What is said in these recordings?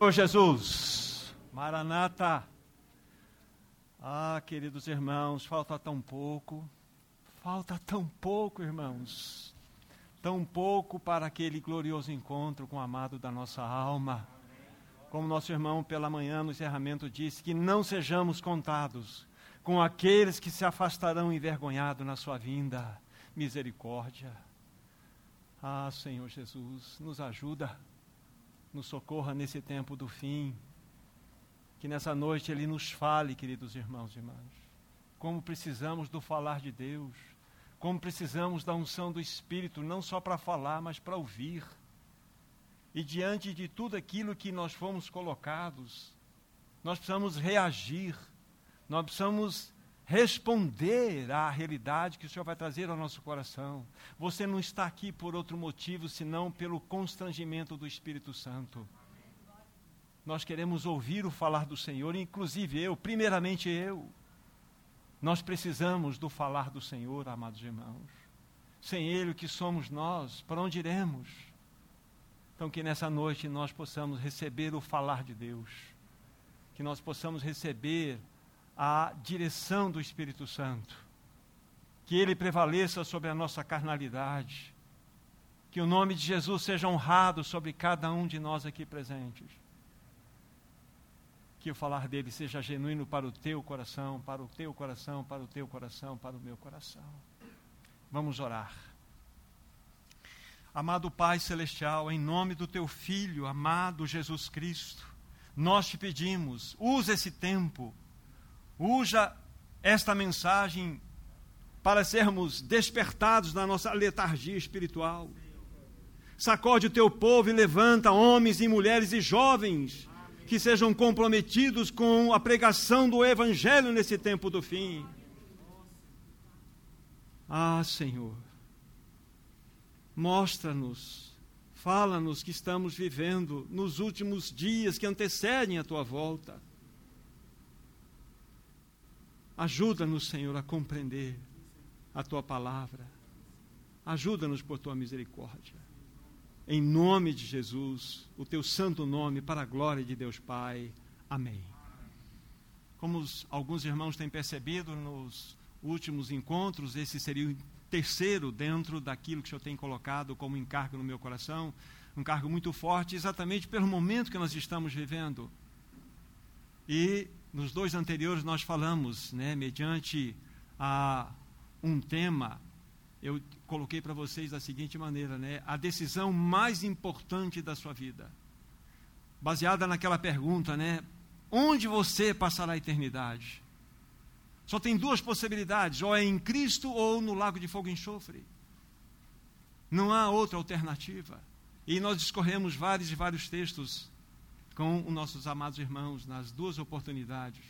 Senhor Jesus, Maranata. Ah, queridos irmãos, falta tão pouco, falta tão pouco, irmãos, tão pouco para aquele glorioso encontro com o amado da nossa alma. Como nosso irmão pela manhã no encerramento disse, que não sejamos contados com aqueles que se afastarão envergonhados na sua vinda. Misericórdia. Ah, Senhor Jesus, nos ajuda nos socorra nesse tempo do fim. Que nessa noite Ele nos fale, queridos irmãos e irmãs, como precisamos do falar de Deus, como precisamos da unção do Espírito, não só para falar, mas para ouvir. E diante de tudo aquilo que nós fomos colocados, nós precisamos reagir, nós precisamos responder à realidade que o Senhor vai trazer ao nosso coração. Você não está aqui por outro motivo senão pelo constrangimento do Espírito Santo. Nós queremos ouvir o falar do Senhor, inclusive eu, primeiramente eu. Nós precisamos do falar do Senhor, amados irmãos. Sem Ele, o que somos nós? Para onde iremos? Então, que nessa noite nós possamos receber o falar de Deus, que nós possamos receber a direção do Espírito Santo. Que ele prevaleça sobre a nossa carnalidade. Que o nome de Jesus seja honrado sobre cada um de nós aqui presentes. Que o falar dele seja genuíno para o teu coração, para o teu coração, para o teu coração, para o meu coração. Vamos orar. Amado Pai Celestial, em nome do teu Filho, amado Jesus Cristo, nós te pedimos, usa esse tempo Usa esta mensagem para sermos despertados da nossa letargia espiritual. Sacode o teu povo e levanta homens e mulheres e jovens que sejam comprometidos com a pregação do Evangelho nesse tempo do fim. Ah, Senhor, mostra-nos, fala-nos que estamos vivendo nos últimos dias que antecedem a tua volta Ajuda-nos, Senhor, a compreender a tua palavra. Ajuda-nos por tua misericórdia. Em nome de Jesus, o teu santo nome, para a glória de Deus Pai. Amém. Como os, alguns irmãos têm percebido nos últimos encontros, esse seria o terceiro dentro daquilo que o Senhor tem colocado como encargo no meu coração. Um cargo muito forte, exatamente pelo momento que nós estamos vivendo. E nos dois anteriores nós falamos, né, mediante a um tema, eu coloquei para vocês da seguinte maneira, né, a decisão mais importante da sua vida. Baseada naquela pergunta, né, onde você passará a eternidade? Só tem duas possibilidades, ou é em Cristo ou no lago de fogo e enxofre. Não há outra alternativa. E nós discorremos vários e vários textos com os nossos amados irmãos nas duas oportunidades.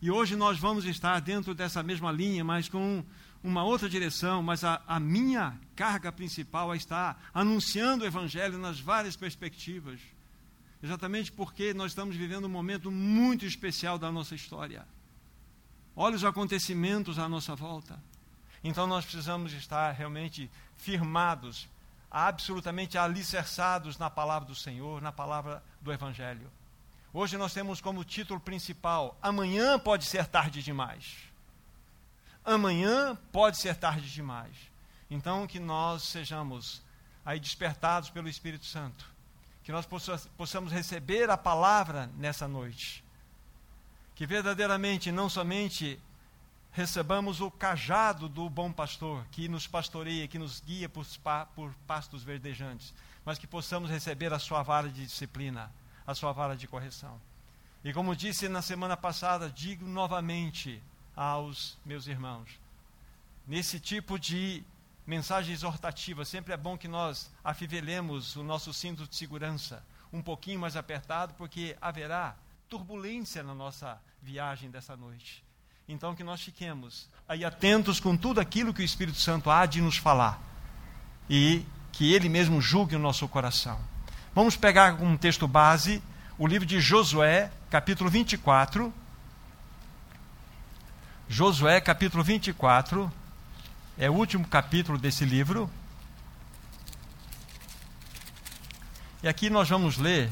E hoje nós vamos estar dentro dessa mesma linha, mas com uma outra direção, mas a, a minha carga principal é estar anunciando o Evangelho nas várias perspectivas. Exatamente porque nós estamos vivendo um momento muito especial da nossa história. Olha os acontecimentos à nossa volta. Então nós precisamos estar realmente firmados absolutamente alicerçados na palavra do Senhor, na palavra do Evangelho. Hoje nós temos como título principal: Amanhã pode ser tarde demais. Amanhã pode ser tarde demais. Então, que nós sejamos aí despertados pelo Espírito Santo, que nós possamos receber a palavra nessa noite, que verdadeiramente não somente recebamos o cajado do bom pastor, que nos pastoreia, que nos guia por, por pastos verdejantes, mas que possamos receber a sua vara de disciplina, a sua vara de correção. E como disse na semana passada, digo novamente aos meus irmãos, nesse tipo de mensagem exortativa, sempre é bom que nós afivelemos o nosso cinto de segurança um pouquinho mais apertado, porque haverá turbulência na nossa viagem dessa noite. Então que nós fiquemos aí atentos com tudo aquilo que o Espírito Santo há de nos falar e que ele mesmo julgue o nosso coração. Vamos pegar um texto base, o livro de Josué, capítulo 24. Josué, capítulo 24, é o último capítulo desse livro. E aqui nós vamos ler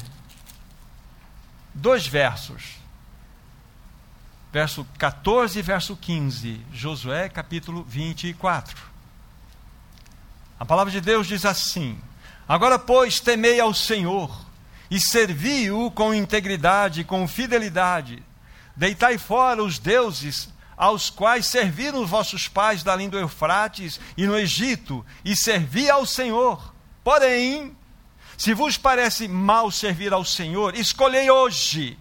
dois versos. Verso 14 e verso 15. Josué, capítulo 24. A palavra de Deus diz assim: Agora, pois, temei ao Senhor e servi-o com integridade com fidelidade. Deitai fora os deuses aos quais serviram os vossos pais da língua Eufrates e no Egito, e servi ao Senhor. Porém, se vos parece mal servir ao Senhor, escolhei hoje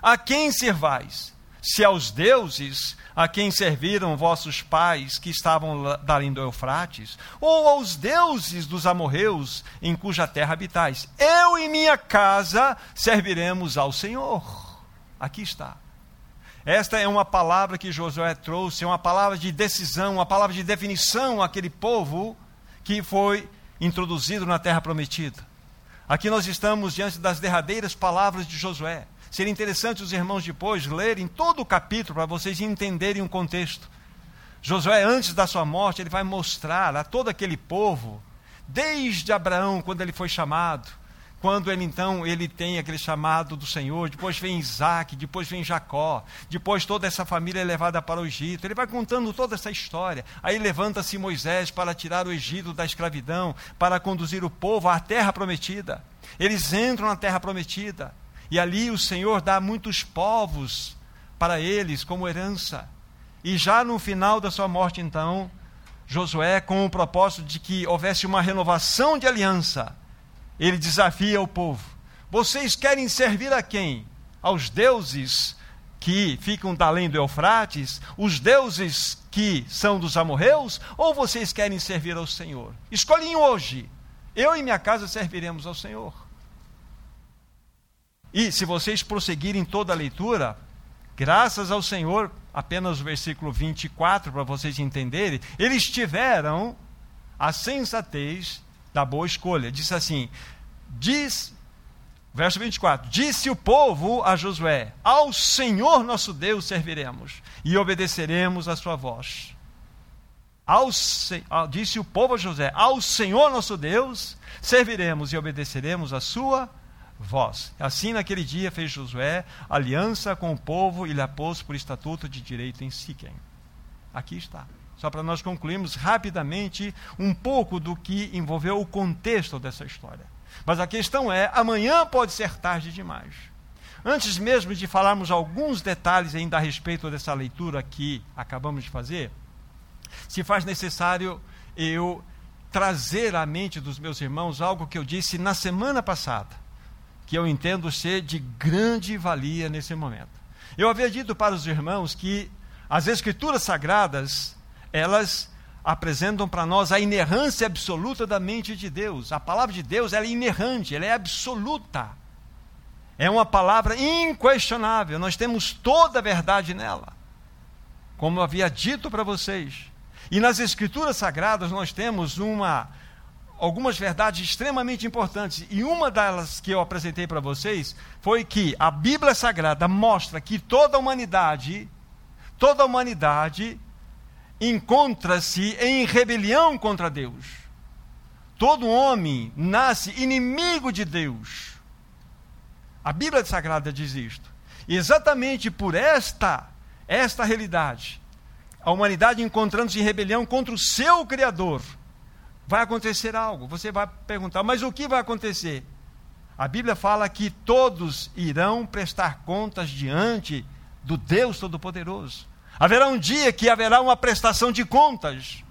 a quem servais, se aos deuses a quem serviram vossos pais que estavam da língua Eufrates, ou aos deuses dos amorreus em cuja terra habitais. Eu e minha casa serviremos ao Senhor. Aqui está. Esta é uma palavra que Josué trouxe, é uma palavra de decisão, uma palavra de definição àquele povo que foi introduzido na terra prometida. Aqui nós estamos diante das derradeiras palavras de Josué. Seria interessante os irmãos depois lerem todo o capítulo para vocês entenderem o contexto. Josué, antes da sua morte, ele vai mostrar a todo aquele povo, desde Abraão, quando ele foi chamado, quando ele então ele tem aquele chamado do Senhor, depois vem Isaac, depois vem Jacó, depois toda essa família é levada para o Egito. Ele vai contando toda essa história. Aí levanta-se Moisés para tirar o Egito da escravidão, para conduzir o povo à terra prometida. Eles entram na terra prometida. E ali o Senhor dá muitos povos para eles como herança. E já no final da sua morte, então, Josué, com o propósito de que houvesse uma renovação de aliança, ele desafia o povo: Vocês querem servir a quem? Aos deuses que ficam além do Eufrates, os deuses que são dos amorreus, ou vocês querem servir ao Senhor? Escolhem hoje. Eu e minha casa serviremos ao Senhor. E se vocês prosseguirem toda a leitura, graças ao Senhor, apenas o versículo 24 para vocês entenderem, eles tiveram a sensatez da boa escolha. Diz assim: diz, verso 24: Disse o povo a Josué: Ao Senhor nosso Deus serviremos e obedeceremos a sua voz. Ao, disse o povo a José: Ao Senhor nosso Deus serviremos e obedeceremos a sua vós. Assim, naquele dia, fez Josué aliança com o povo e lhe pôs por estatuto de direito em Siquém. Aqui está. Só para nós concluirmos rapidamente um pouco do que envolveu o contexto dessa história. Mas a questão é: amanhã pode ser tarde demais. Antes mesmo de falarmos alguns detalhes ainda a respeito dessa leitura que acabamos de fazer, se faz necessário eu trazer à mente dos meus irmãos algo que eu disse na semana passada que eu entendo ser de grande valia nesse momento. Eu havia dito para os irmãos que as escrituras sagradas, elas apresentam para nós a inerrância absoluta da mente de Deus. A palavra de Deus é inerrante, ela é absoluta. É uma palavra inquestionável, nós temos toda a verdade nela. Como eu havia dito para vocês. E nas escrituras sagradas nós temos uma algumas verdades extremamente importantes. E uma delas que eu apresentei para vocês foi que a Bíblia Sagrada mostra que toda a humanidade, toda a humanidade encontra-se em rebelião contra Deus. Todo homem nasce inimigo de Deus. A Bíblia Sagrada diz isto. E exatamente por esta esta realidade, a humanidade encontrando-se em rebelião contra o seu Criador, vai acontecer algo. Você vai perguntar, mas o que vai acontecer? A Bíblia fala que todos irão prestar contas diante do Deus Todo-Poderoso. Haverá um dia que haverá uma prestação de contas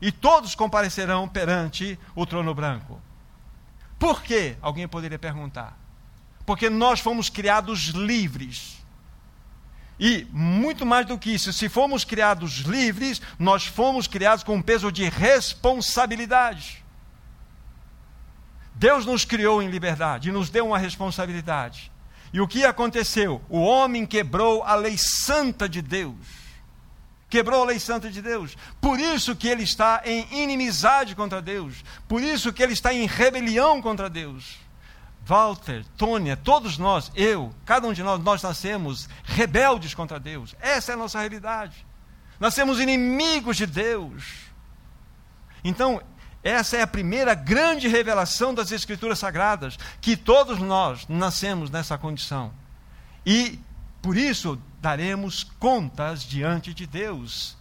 e todos comparecerão perante o trono branco. Por quê? Alguém poderia perguntar. Porque nós fomos criados livres. E, muito mais do que isso, se fomos criados livres, nós fomos criados com um peso de responsabilidade. Deus nos criou em liberdade e nos deu uma responsabilidade. E o que aconteceu? O homem quebrou a lei santa de Deus. Quebrou a lei santa de Deus. Por isso que ele está em inimizade contra Deus. Por isso que ele está em rebelião contra Deus. Walter, Tônia, todos nós, eu, cada um de nós, nós nascemos rebeldes contra Deus. Essa é a nossa realidade. Nascemos inimigos de Deus. Então, essa é a primeira grande revelação das Escrituras Sagradas, que todos nós nascemos nessa condição. E por isso daremos contas diante de Deus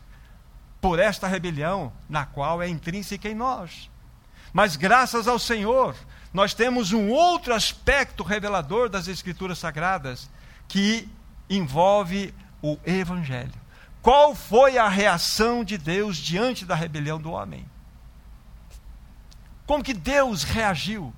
por esta rebelião na qual é intrínseca em nós. Mas graças ao Senhor, nós temos um outro aspecto revelador das Escrituras Sagradas que envolve o Evangelho. Qual foi a reação de Deus diante da rebelião do homem? Como que Deus reagiu?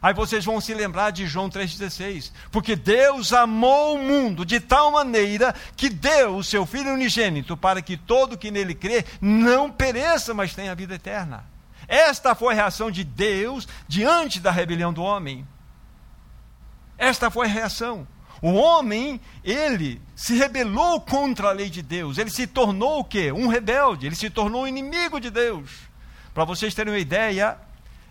Aí vocês vão se lembrar de João 3,16. Porque Deus amou o mundo de tal maneira que deu o seu Filho unigênito para que todo que nele crê não pereça, mas tenha vida eterna. Esta foi a reação de Deus diante da rebelião do homem. Esta foi a reação. O homem, ele se rebelou contra a lei de Deus. Ele se tornou o quê? Um rebelde. Ele se tornou um inimigo de Deus. Para vocês terem uma ideia,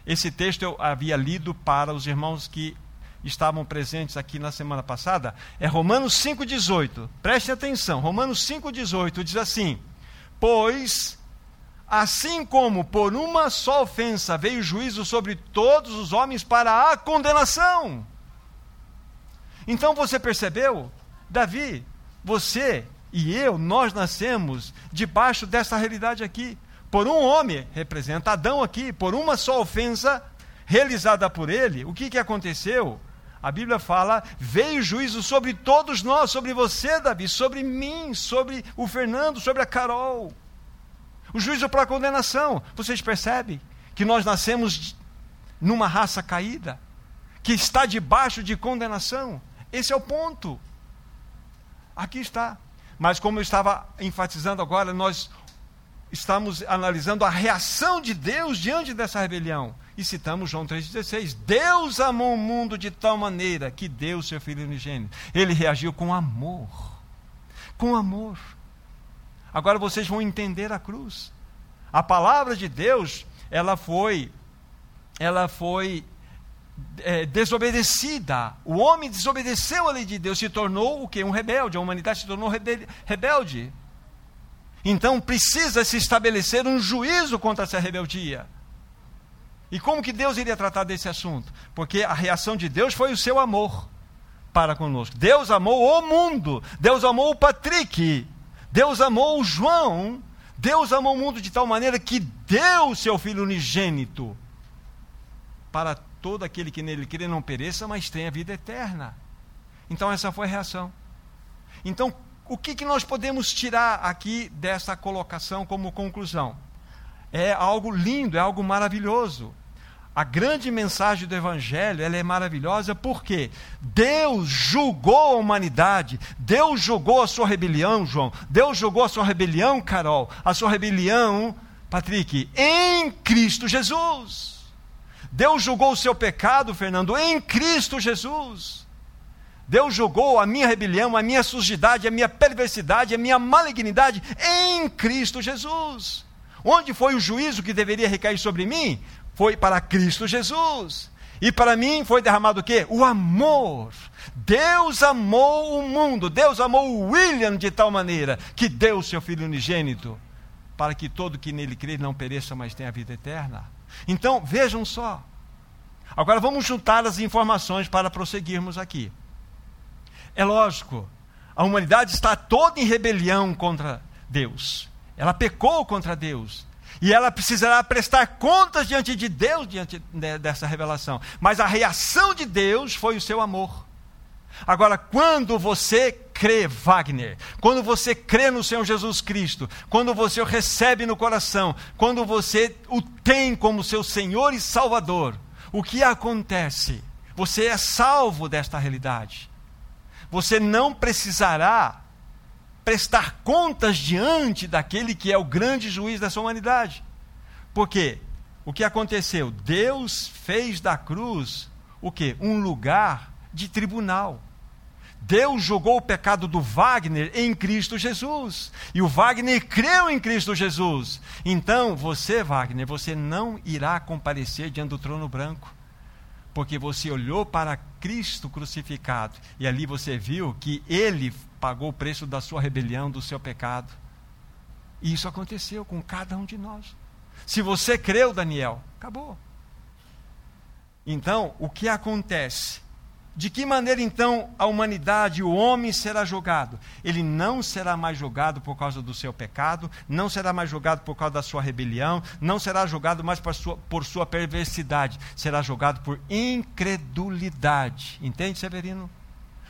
esse texto eu havia lido para os irmãos que estavam presentes aqui na semana passada. É Romanos 5,18. Preste atenção. Romanos 5,18 diz assim: Pois, assim como por uma só ofensa veio juízo sobre todos os homens para a condenação. Então você percebeu? Davi, você e eu, nós nascemos debaixo dessa realidade aqui por um homem, representa Adão aqui, por uma só ofensa realizada por ele, o que, que aconteceu? A Bíblia fala: veio juízo sobre todos nós, sobre você, Davi, sobre mim, sobre o Fernando, sobre a Carol. O juízo para a condenação. Vocês percebem que nós nascemos numa raça caída, que está debaixo de condenação? Esse é o ponto. Aqui está. Mas como eu estava enfatizando agora, nós estamos analisando a reação de Deus diante dessa rebelião. E citamos João 3,16. Deus amou o mundo de tal maneira que deu seu Filho unigênito. Ele reagiu com amor. Com amor. Agora vocês vão entender a cruz. A palavra de Deus, ela foi, ela foi é, desobedecida. O homem desobedeceu a lei de Deus, se tornou o que? Um rebelde. A humanidade se tornou rebelde. Então precisa se estabelecer um juízo contra essa rebeldia. E como que Deus iria tratar desse assunto? Porque a reação de Deus foi o seu amor para conosco. Deus amou o mundo, Deus amou o Patrick, Deus amou o João, Deus amou o mundo de tal maneira que deu o seu Filho unigênito para todo aquele que nele crê não pereça, mas tenha vida eterna. Então essa foi a reação. Então o que, que nós podemos tirar aqui dessa colocação como conclusão? É algo lindo, é algo maravilhoso. A grande mensagem do Evangelho ela é maravilhosa porque Deus julgou a humanidade, Deus julgou a sua rebelião, João, Deus julgou a sua rebelião, Carol, a sua rebelião, Patrick, em Cristo Jesus. Deus julgou o seu pecado, Fernando, em Cristo Jesus. Deus jogou a minha rebelião, a minha sujidade, a minha perversidade, a minha malignidade em Cristo Jesus. Onde foi o juízo que deveria recair sobre mim? Foi para Cristo Jesus. E para mim foi derramado o quê? O amor. Deus amou o mundo, Deus amou o William de tal maneira que deu seu filho unigênito para que todo que nele crê não pereça, mas tenha a vida eterna. Então, vejam só. Agora vamos juntar as informações para prosseguirmos aqui. É lógico, a humanidade está toda em rebelião contra Deus. Ela pecou contra Deus. E ela precisará prestar contas diante de Deus diante dessa revelação. Mas a reação de Deus foi o seu amor. Agora, quando você crê, Wagner, quando você crê no Senhor Jesus Cristo, quando você o recebe no coração, quando você o tem como seu Senhor e Salvador, o que acontece? Você é salvo desta realidade você não precisará prestar contas diante daquele que é o grande juiz dessa humanidade. Porque o que aconteceu? Deus fez da cruz o que? Um lugar de tribunal. Deus jogou o pecado do Wagner em Cristo Jesus. E o Wagner creu em Cristo Jesus. Então, você, Wagner, você não irá comparecer diante do trono branco porque você olhou para Cristo crucificado e ali você viu que ele pagou o preço da sua rebelião, do seu pecado. E isso aconteceu com cada um de nós. Se você creu, Daniel, acabou. Então, o que acontece? De que maneira então a humanidade, o homem será julgado? Ele não será mais julgado por causa do seu pecado, não será mais julgado por causa da sua rebelião, não será julgado mais por sua, por sua perversidade, será julgado por incredulidade. Entende, Severino?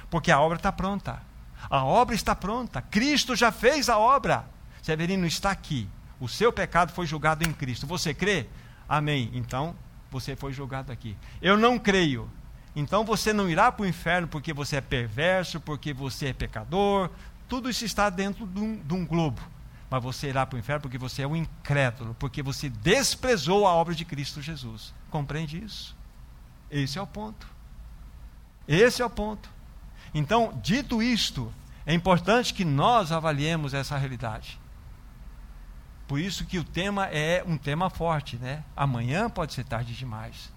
Porque a obra está pronta. A obra está pronta. Cristo já fez a obra. Severino está aqui. O seu pecado foi julgado em Cristo. Você crê? Amém. Então, você foi julgado aqui. Eu não creio. Então você não irá para o inferno porque você é perverso, porque você é pecador. Tudo isso está dentro de um, de um globo. Mas você irá para o inferno porque você é um incrédulo, porque você desprezou a obra de Cristo Jesus. Compreende isso? Esse é o ponto. Esse é o ponto. Então, dito isto, é importante que nós avaliemos essa realidade. Por isso que o tema é um tema forte, né? Amanhã pode ser tarde demais.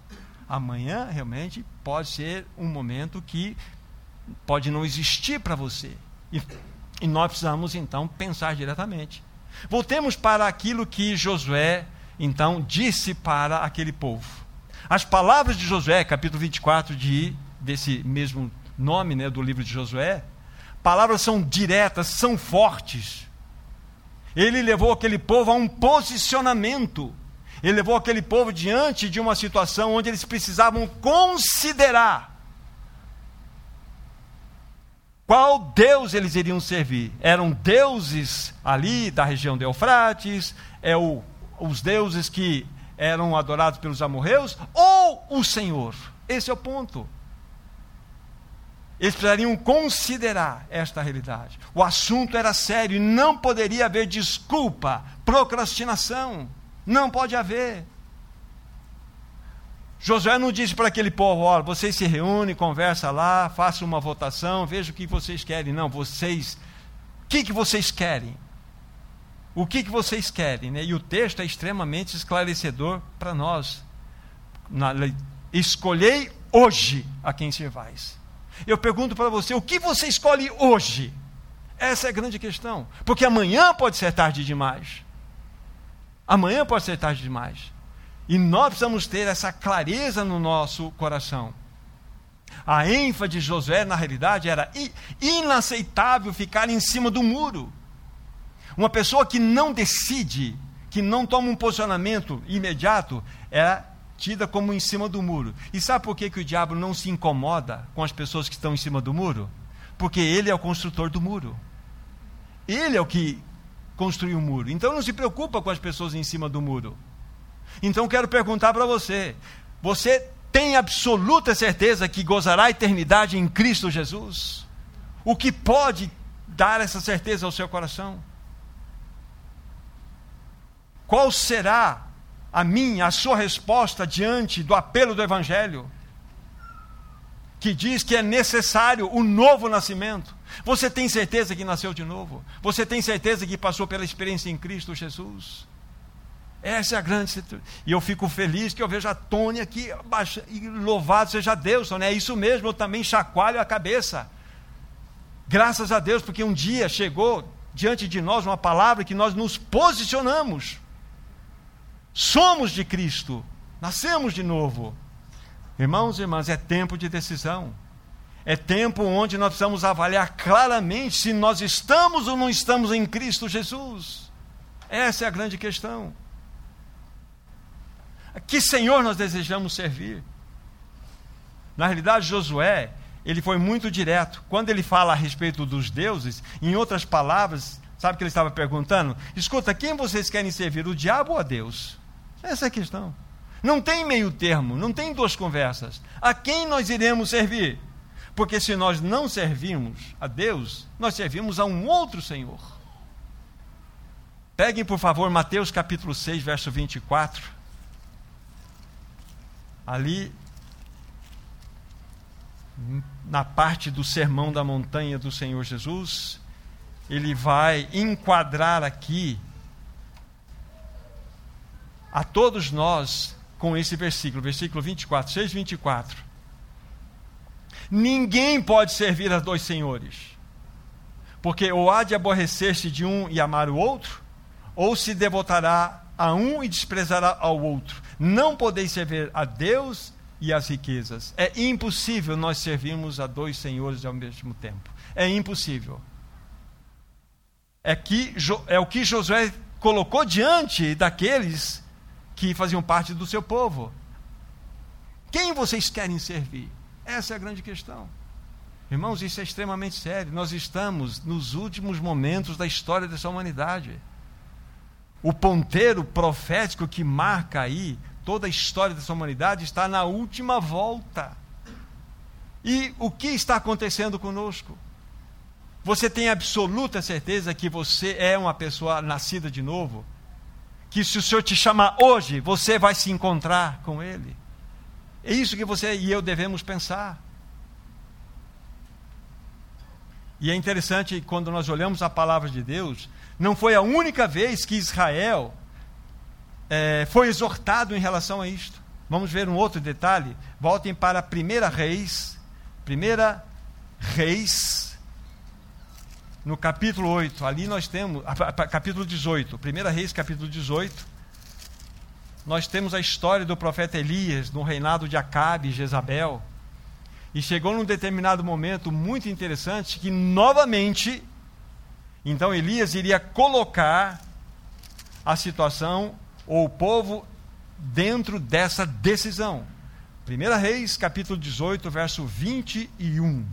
Amanhã realmente pode ser um momento que pode não existir para você. E, e nós precisamos então pensar diretamente. Voltemos para aquilo que Josué então disse para aquele povo. As palavras de Josué, capítulo 24 de, desse mesmo nome né, do livro de Josué, palavras são diretas, são fortes. Ele levou aquele povo a um posicionamento. Ele levou aquele povo diante de uma situação onde eles precisavam considerar qual Deus eles iriam servir. Eram deuses ali da região de Eufrates, é o, os deuses que eram adorados pelos amorreus, ou o Senhor. Esse é o ponto. Eles precisariam considerar esta realidade. O assunto era sério e não poderia haver desculpa, procrastinação. Não pode haver. Josué não disse para aquele povo: olha, vocês se reúnem, conversa lá, façam uma votação, vejam o que vocês querem. Não, vocês. O que, que vocês querem? O que, que vocês querem? Né? E o texto é extremamente esclarecedor para nós. Na, escolhei hoje a quem servais. Eu pergunto para você: o que você escolhe hoje? Essa é a grande questão. Porque amanhã pode ser tarde demais. Amanhã pode ser tarde demais. E nós precisamos ter essa clareza no nosso coração. A ênfase de Josué, na realidade, era inaceitável ficar em cima do muro. Uma pessoa que não decide, que não toma um posicionamento imediato, era tida como em cima do muro. E sabe por que, que o diabo não se incomoda com as pessoas que estão em cima do muro? Porque ele é o construtor do muro. Ele é o que construir um muro. Então não se preocupa com as pessoas em cima do muro. Então quero perguntar para você: você tem absoluta certeza que gozará a eternidade em Cristo Jesus? O que pode dar essa certeza ao seu coração? Qual será a minha, a sua resposta diante do apelo do Evangelho? que diz que é necessário o novo nascimento. Você tem certeza que nasceu de novo? Você tem certeza que passou pela experiência em Cristo Jesus? Essa é a grande E eu fico feliz que eu vejo a Tônia aqui, e louvado seja Deus, Tônia. É isso mesmo, eu também chacoalho a cabeça. Graças a Deus, porque um dia chegou diante de nós uma palavra que nós nos posicionamos. Somos de Cristo, nascemos de novo. Irmãos e irmãs, é tempo de decisão. É tempo onde nós precisamos avaliar claramente se nós estamos ou não estamos em Cristo Jesus. Essa é a grande questão. Que Senhor nós desejamos servir? Na realidade, Josué, ele foi muito direto. Quando ele fala a respeito dos deuses, em outras palavras, sabe o que ele estava perguntando? Escuta, quem vocês querem servir, o diabo ou a Deus? Essa é a questão. Não tem meio termo, não tem duas conversas. A quem nós iremos servir? Porque se nós não servimos a Deus, nós servimos a um outro Senhor. Peguem, por favor, Mateus capítulo 6, verso 24. Ali, na parte do sermão da montanha do Senhor Jesus, ele vai enquadrar aqui a todos nós com esse versículo, versículo 24, 6, 24. Ninguém pode servir a dois senhores, porque ou há de aborrecer-se de um e amar o outro, ou se devotará a um e desprezará ao outro. Não podeis servir a Deus e as riquezas. É impossível nós servirmos a dois senhores ao mesmo tempo. É impossível. É, que, é o que Josué colocou diante daqueles que faziam parte do seu povo. Quem vocês querem servir? Essa é a grande questão. Irmãos, isso é extremamente sério. Nós estamos nos últimos momentos da história dessa humanidade. O ponteiro profético que marca aí toda a história dessa humanidade está na última volta. E o que está acontecendo conosco? Você tem absoluta certeza que você é uma pessoa nascida de novo? Que se o Senhor te chamar hoje, você vai se encontrar com Ele? É isso que você e eu devemos pensar. E é interessante quando nós olhamos a palavra de Deus, não foi a única vez que Israel é, foi exortado em relação a isto. Vamos ver um outro detalhe. Voltem para a primeira Reis, primeira Reis, no capítulo 8. Ali nós temos, capítulo 18, primeira Reis, capítulo 18. Nós temos a história do profeta Elias no reinado de Acabe e Jezabel. E chegou num determinado momento muito interessante que novamente, então Elias iria colocar a situação ou o povo dentro dessa decisão. 1 Reis, capítulo 18, verso 21.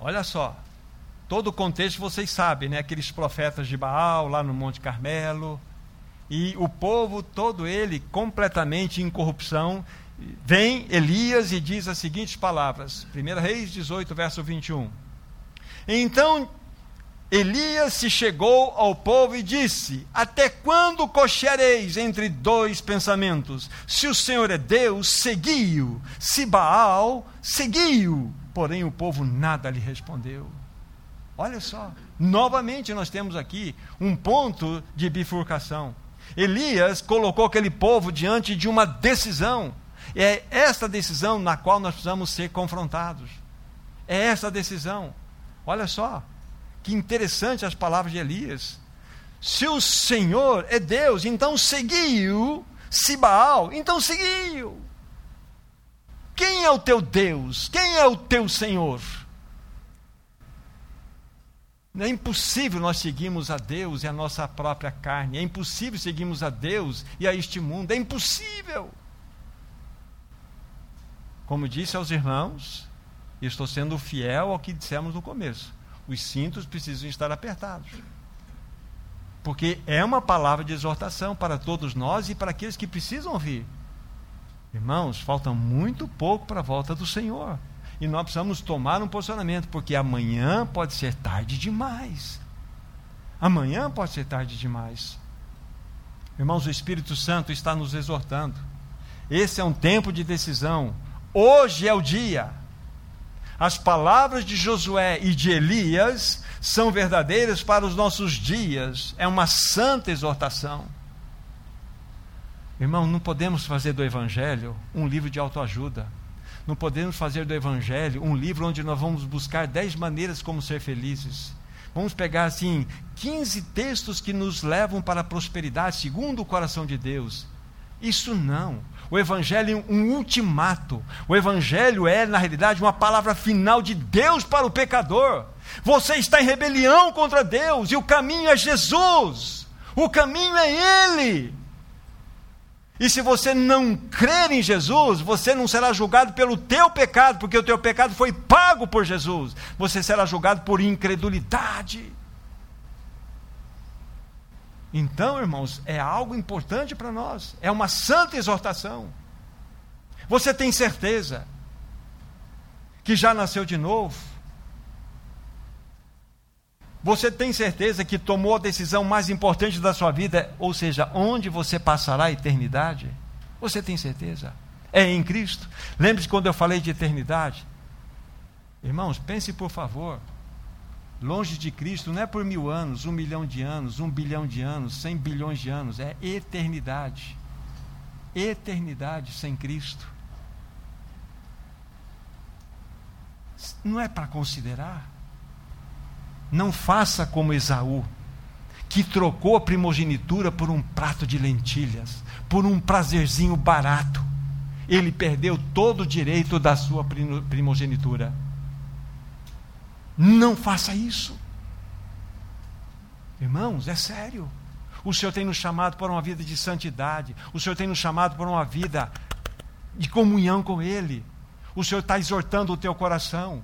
Olha só, todo o contexto vocês sabem, né? Aqueles profetas de Baal lá no Monte Carmelo, e o povo todo ele completamente em corrupção. Vem Elias e diz as seguintes palavras: 1 Reis 18, verso 21. Então Elias se chegou ao povo e disse: Até quando cocheareis entre dois pensamentos? Se o Senhor é Deus, segui-o. Se Baal, segui-o. Porém o povo nada lhe respondeu. Olha só, novamente nós temos aqui um ponto de bifurcação. Elias colocou aquele povo diante de uma decisão. É esta decisão na qual nós precisamos ser confrontados. É essa decisão. Olha só, que interessante as palavras de Elias. Se o Senhor é Deus, então seguiu. Se Baal, então seguiu. Quem é o teu Deus? Quem é o teu Senhor? É impossível nós seguirmos a Deus e a nossa própria carne. É impossível seguirmos a Deus e a este mundo. É impossível. Como disse aos irmãos, estou sendo fiel ao que dissemos no começo os cintos precisam estar apertados. Porque é uma palavra de exortação para todos nós e para aqueles que precisam ouvir. Irmãos, falta muito pouco para a volta do Senhor. E nós precisamos tomar um posicionamento, porque amanhã pode ser tarde demais. Amanhã pode ser tarde demais. Irmãos, o Espírito Santo está nos exortando. Esse é um tempo de decisão. Hoje é o dia. As palavras de Josué e de Elias são verdadeiras para os nossos dias. É uma santa exortação. Irmão, não podemos fazer do Evangelho um livro de autoajuda. Não podemos fazer do Evangelho um livro onde nós vamos buscar dez maneiras como ser felizes. Vamos pegar assim 15 textos que nos levam para a prosperidade segundo o coração de Deus. Isso não. O Evangelho é um ultimato. O Evangelho é, na realidade, uma palavra final de Deus para o pecador. Você está em rebelião contra Deus e o caminho é Jesus. O caminho é Ele. E se você não crer em Jesus, você não será julgado pelo teu pecado, porque o teu pecado foi pago por Jesus. Você será julgado por incredulidade. Então, irmãos, é algo importante para nós, é uma santa exortação. Você tem certeza que já nasceu de novo? Você tem certeza que tomou a decisão mais importante da sua vida, ou seja, onde você passará a eternidade? Você tem certeza? É em Cristo. Lembre-se quando eu falei de eternidade? Irmãos, pense por favor longe de Cristo não é por mil anos, um milhão de anos, um bilhão de anos, cem bilhões de anos, é eternidade. Eternidade sem Cristo. Não é para considerar. Não faça como Esaú, que trocou a primogenitura por um prato de lentilhas, por um prazerzinho barato. Ele perdeu todo o direito da sua primogenitura. Não faça isso. Irmãos, é sério. O Senhor tem nos chamado para uma vida de santidade. O Senhor tem nos chamado para uma vida de comunhão com Ele. O Senhor está exortando o teu coração.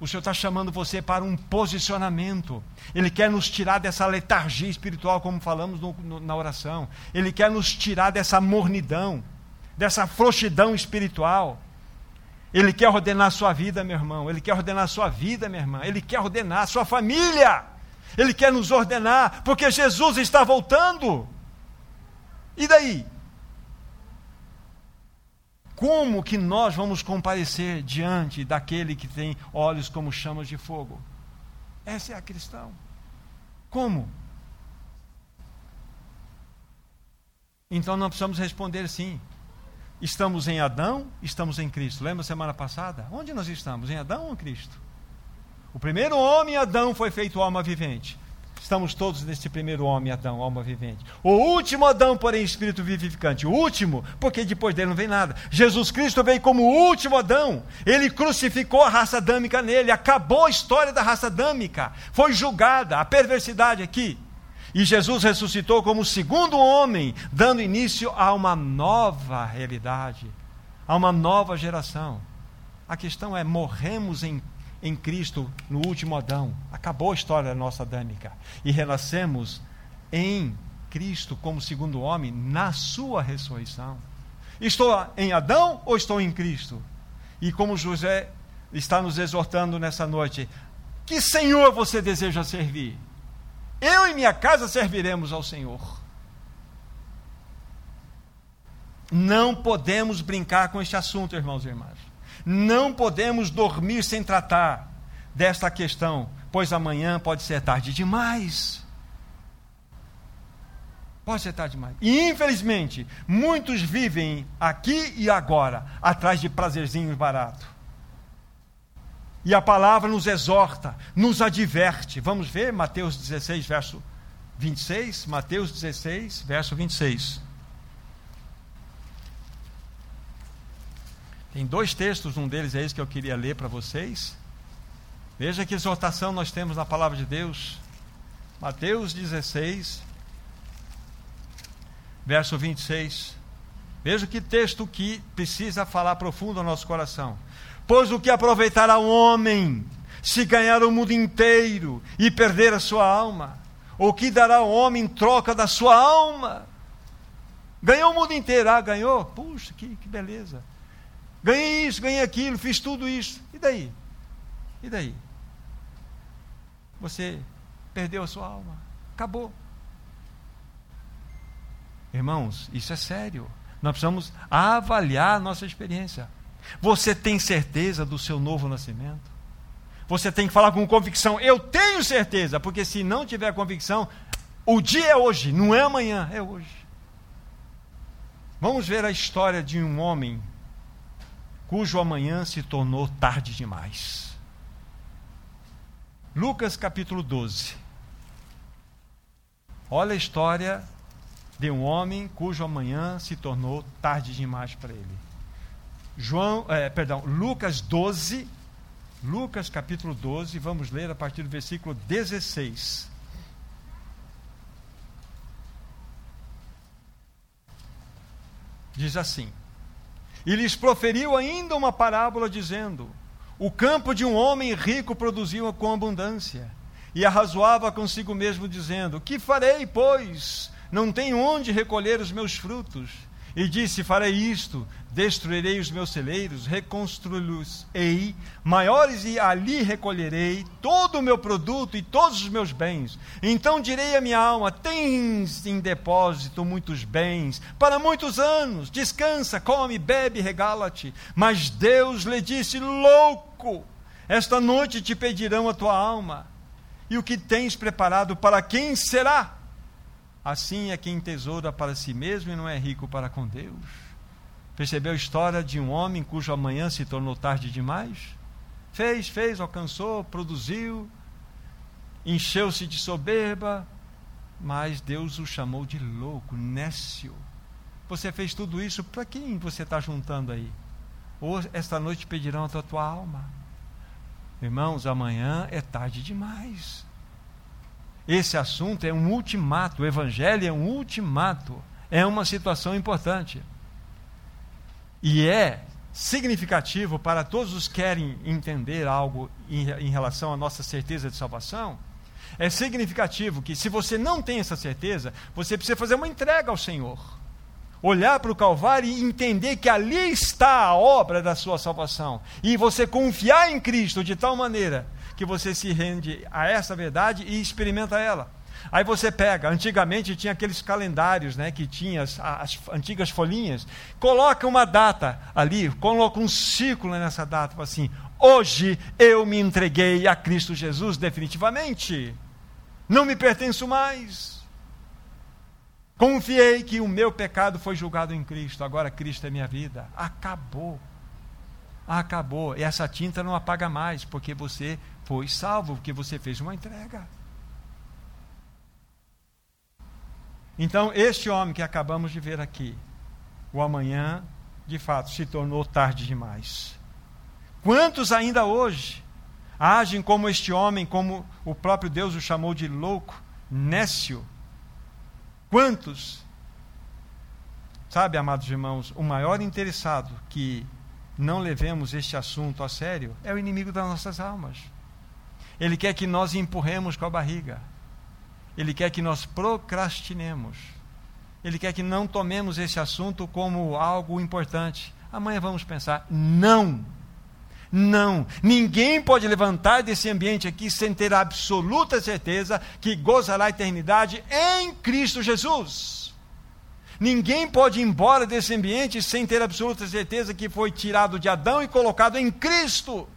O Senhor está chamando você para um posicionamento. Ele quer nos tirar dessa letargia espiritual, como falamos no, no, na oração. Ele quer nos tirar dessa mornidão, dessa frouxidão espiritual. Ele quer ordenar a sua vida, meu irmão. Ele quer ordenar a sua vida, minha irmã. Ele quer ordenar a sua família. Ele quer nos ordenar, porque Jesus está voltando. E daí? Como que nós vamos comparecer diante daquele que tem olhos como chamas de fogo? Essa é a questão. Como? Então nós precisamos responder sim. Estamos em Adão, estamos em Cristo. Lembra semana passada? Onde nós estamos? Em Adão ou em Cristo? O primeiro homem, Adão, foi feito alma vivente. Estamos todos nesse primeiro homem, Adão, alma vivente. O último Adão, porém, espírito vivificante. O último, porque depois dele não vem nada. Jesus Cristo veio como o último Adão. Ele crucificou a raça adâmica nele. Acabou a história da raça adâmica. Foi julgada a perversidade aqui. E Jesus ressuscitou como o segundo homem, dando início a uma nova realidade, a uma nova geração. A questão é: morremos em em Cristo no último Adão. Acabou a história da nossa adâmica. E renascemos em Cristo como segundo homem na sua ressurreição. Estou em Adão ou estou em Cristo? E como José está nos exortando nessa noite, que Senhor você deseja servir? Eu e minha casa serviremos ao Senhor. Não podemos brincar com este assunto, irmãos e irmãs. Não podemos dormir sem tratar desta questão, pois amanhã pode ser tarde demais. Pode ser tarde demais. E infelizmente, muitos vivem aqui e agora, atrás de prazerzinhos baratos. E a palavra nos exorta, nos adverte. Vamos ver Mateus 16, verso 26. Mateus 16, verso 26. Tem dois textos, um deles é esse que eu queria ler para vocês. Veja que exortação nós temos na palavra de Deus. Mateus 16, verso 26. Veja que texto que precisa falar profundo ao nosso coração. Pois o que aproveitará o homem se ganhar o mundo inteiro e perder a sua alma? O que dará o homem em troca da sua alma? Ganhou o mundo inteiro, ah, ganhou? Puxa, que, que beleza. Ganhei isso, ganhei aquilo, fiz tudo isso. E daí? E daí? Você perdeu a sua alma. Acabou. Irmãos, isso é sério. Nós precisamos avaliar a nossa experiência. Você tem certeza do seu novo nascimento? Você tem que falar com convicção. Eu tenho certeza, porque se não tiver convicção, o dia é hoje, não é amanhã, é hoje. Vamos ver a história de um homem cujo amanhã se tornou tarde demais. Lucas capítulo 12. Olha a história de um homem cujo amanhã se tornou tarde demais para ele. João, é, perdão, Lucas 12, Lucas capítulo 12, vamos ler a partir do versículo 16. Diz assim: e lhes proferiu ainda uma parábola, dizendo: O campo de um homem rico produziu com abundância. E arrazoava consigo mesmo, dizendo: Que farei, pois? Não tenho onde recolher os meus frutos. E disse: Farei isto: destruirei os meus celeiros, reconstruí-los-ei maiores, e ali recolherei todo o meu produto e todos os meus bens. Então direi à minha alma: Tens em depósito muitos bens, para muitos anos, descansa, come, bebe, regala-te. Mas Deus lhe disse: Louco, esta noite te pedirão a tua alma, e o que tens preparado para quem será? Assim é quem tesoura para si mesmo e não é rico para com Deus. Percebeu a história de um homem cujo amanhã se tornou tarde demais? Fez, fez, alcançou, produziu. encheu-se de soberba, mas Deus o chamou de louco, nécio. Você fez tudo isso para quem você está juntando aí? Ou esta noite pedirão a tua, tua alma? Irmãos, amanhã é tarde demais. Esse assunto é um ultimato, o Evangelho é um ultimato, é uma situação importante. E é significativo para todos os que querem entender algo em, em relação à nossa certeza de salvação. É significativo que, se você não tem essa certeza, você precisa fazer uma entrega ao Senhor. Olhar para o Calvário e entender que ali está a obra da sua salvação. E você confiar em Cristo de tal maneira que você se rende a essa verdade e experimenta ela. Aí você pega, antigamente tinha aqueles calendários, né, que tinha as, as, antigas folhinhas, coloca uma data ali, coloca um círculo nessa data, assim, hoje eu me entreguei a Cristo Jesus definitivamente, não me pertenço mais. Confiei que o meu pecado foi julgado em Cristo, agora Cristo é minha vida. Acabou. Acabou. E essa tinta não apaga mais, porque você foi salvo, porque você fez uma entrega. Então, este homem que acabamos de ver aqui, o amanhã, de fato, se tornou tarde demais. Quantos ainda hoje agem como este homem, como o próprio Deus o chamou de louco, nécio? Quantos? Sabe, amados irmãos, o maior interessado que não levemos este assunto a sério é o inimigo das nossas almas. Ele quer que nós empurremos com a barriga. Ele quer que nós procrastinemos. Ele quer que não tomemos esse assunto como algo importante. Amanhã vamos pensar. Não. Não. Ninguém pode levantar desse ambiente aqui sem ter a absoluta certeza que gozará a eternidade em Cristo Jesus. Ninguém pode ir embora desse ambiente sem ter absoluta certeza que foi tirado de Adão e colocado em Cristo.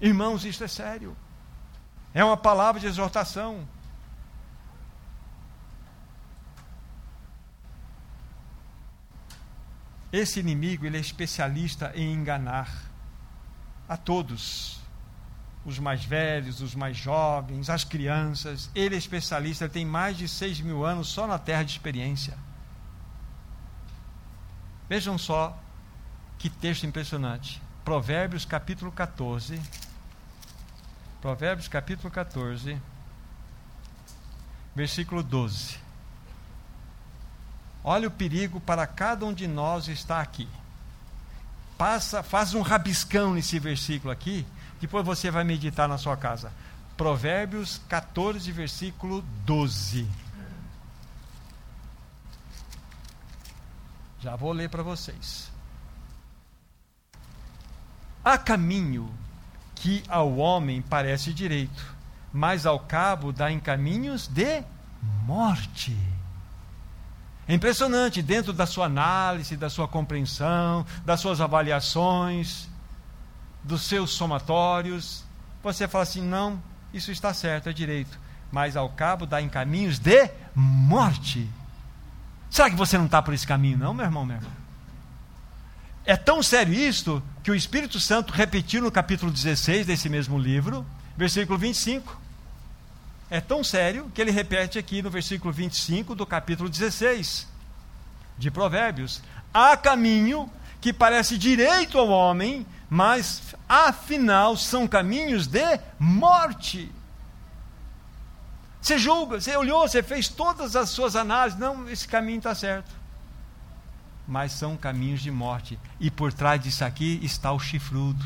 Irmãos, isso é sério. É uma palavra de exortação. Esse inimigo, ele é especialista em enganar a todos. Os mais velhos, os mais jovens, as crianças. Ele é especialista, ele tem mais de seis mil anos só na terra de experiência. Vejam só que texto impressionante. Provérbios capítulo 14. Provérbios capítulo 14, versículo 12. Olha o perigo para cada um de nós está aqui. Passa, faz um rabiscão nesse versículo aqui, depois você vai meditar na sua casa. Provérbios 14, versículo 12. Já vou ler para vocês. Há caminho que ao homem parece direito, mas ao cabo dá em caminhos de morte. É impressionante, dentro da sua análise, da sua compreensão, das suas avaliações, dos seus somatórios, você fala assim: não, isso está certo, é direito, mas ao cabo dá em caminhos de morte. Será que você não está por esse caminho, não, meu irmão, meu irmão? É tão sério isto que o Espírito Santo repetiu no capítulo 16 desse mesmo livro, versículo 25. É tão sério que ele repete aqui no versículo 25 do capítulo 16 de Provérbios: Há caminho que parece direito ao homem, mas afinal são caminhos de morte. Você julga, você olhou, você fez todas as suas análises, não, esse caminho está certo. Mas são caminhos de morte. E por trás disso aqui está o chifrudo.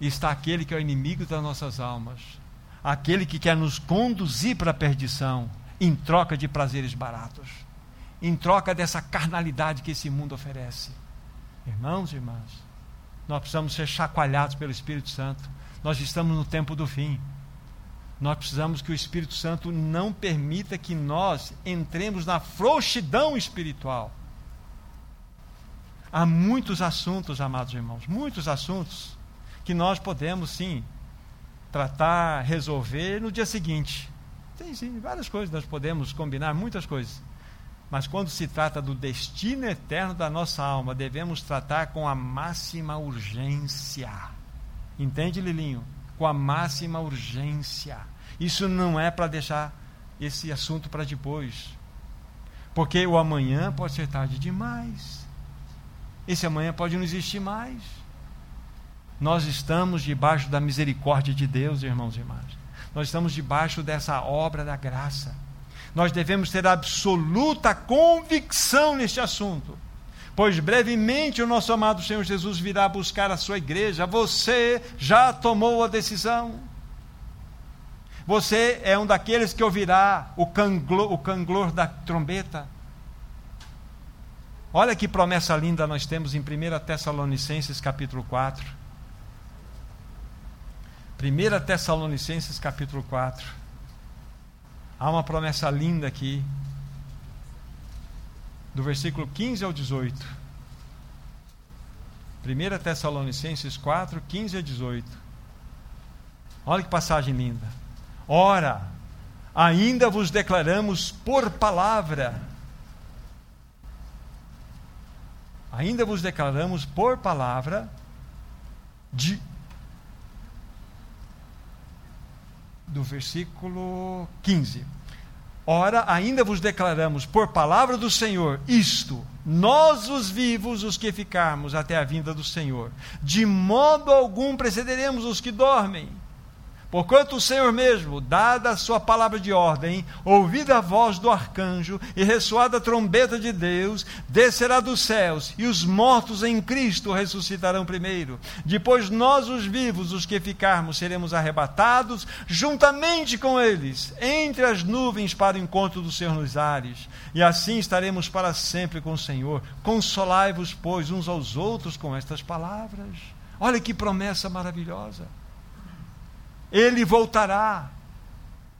Está aquele que é o inimigo das nossas almas aquele que quer nos conduzir para a perdição em troca de prazeres baratos, em troca dessa carnalidade que esse mundo oferece. Irmãos e irmãs, nós precisamos ser chacoalhados pelo Espírito Santo. Nós estamos no tempo do fim. Nós precisamos que o Espírito Santo não permita que nós entremos na frouxidão espiritual. Há muitos assuntos, amados irmãos, muitos assuntos que nós podemos sim tratar, resolver no dia seguinte. Tem sim, várias coisas, nós podemos combinar muitas coisas. Mas quando se trata do destino eterno da nossa alma, devemos tratar com a máxima urgência. Entende, Lilinho? com a máxima urgência. Isso não é para deixar esse assunto para depois. Porque o amanhã pode ser tarde demais. Esse amanhã pode não existir mais. Nós estamos debaixo da misericórdia de Deus, irmãos e irmãs. Nós estamos debaixo dessa obra da graça. Nós devemos ter absoluta convicção neste assunto. Pois brevemente o nosso amado Senhor Jesus virá buscar a sua igreja. Você já tomou a decisão. Você é um daqueles que ouvirá o canglor, o canglor da trombeta. Olha que promessa linda nós temos em 1 Tessalonicenses capítulo 4. 1 Tessalonicenses capítulo 4. Há uma promessa linda aqui, do versículo 15 ao 18. 1 Tessalonicenses 4, 15 a 18. Olha que passagem linda. Ora, ainda vos declaramos por palavra, ainda vos declaramos por palavra de do versículo 15. Ora, ainda vos declaramos por palavra do Senhor isto: nós, os vivos, os que ficarmos até a vinda do Senhor, de modo algum precederemos os que dormem. Porquanto o Senhor mesmo, dada a sua palavra de ordem, ouvida a voz do arcanjo e ressoada a trombeta de Deus, descerá dos céus, e os mortos em Cristo ressuscitarão primeiro. Depois nós, os vivos, os que ficarmos, seremos arrebatados juntamente com eles, entre as nuvens para o encontro do Senhor nos ares. E assim estaremos para sempre com o Senhor. Consolai-vos, pois, uns aos outros com estas palavras. Olha que promessa maravilhosa. Ele voltará.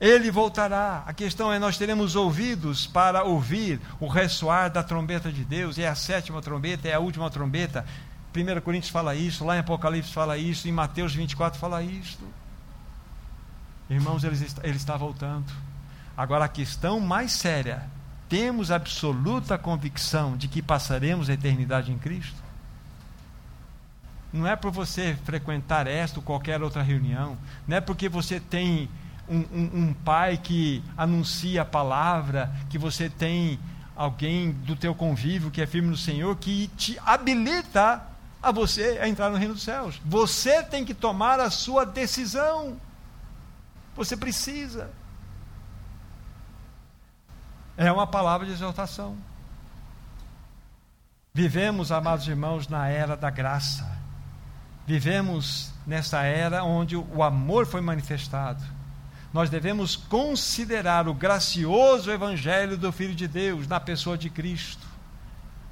Ele voltará. A questão é: nós teremos ouvidos para ouvir o ressoar da trombeta de Deus. É a sétima trombeta, é a última trombeta. 1 Coríntios fala isso, lá em Apocalipse fala isso, em Mateus 24 fala isso. Irmãos, ele está, ele está voltando. Agora, a questão mais séria: temos absoluta convicção de que passaremos a eternidade em Cristo? Não é por você frequentar esta ou qualquer outra reunião. Não é porque você tem um, um, um pai que anuncia a palavra, que você tem alguém do teu convívio que é firme no Senhor, que te habilita a você a entrar no reino dos céus. Você tem que tomar a sua decisão. Você precisa. É uma palavra de exaltação. Vivemos, amados irmãos, na era da graça. Vivemos nessa era onde o amor foi manifestado. Nós devemos considerar o gracioso evangelho do Filho de Deus na pessoa de Cristo.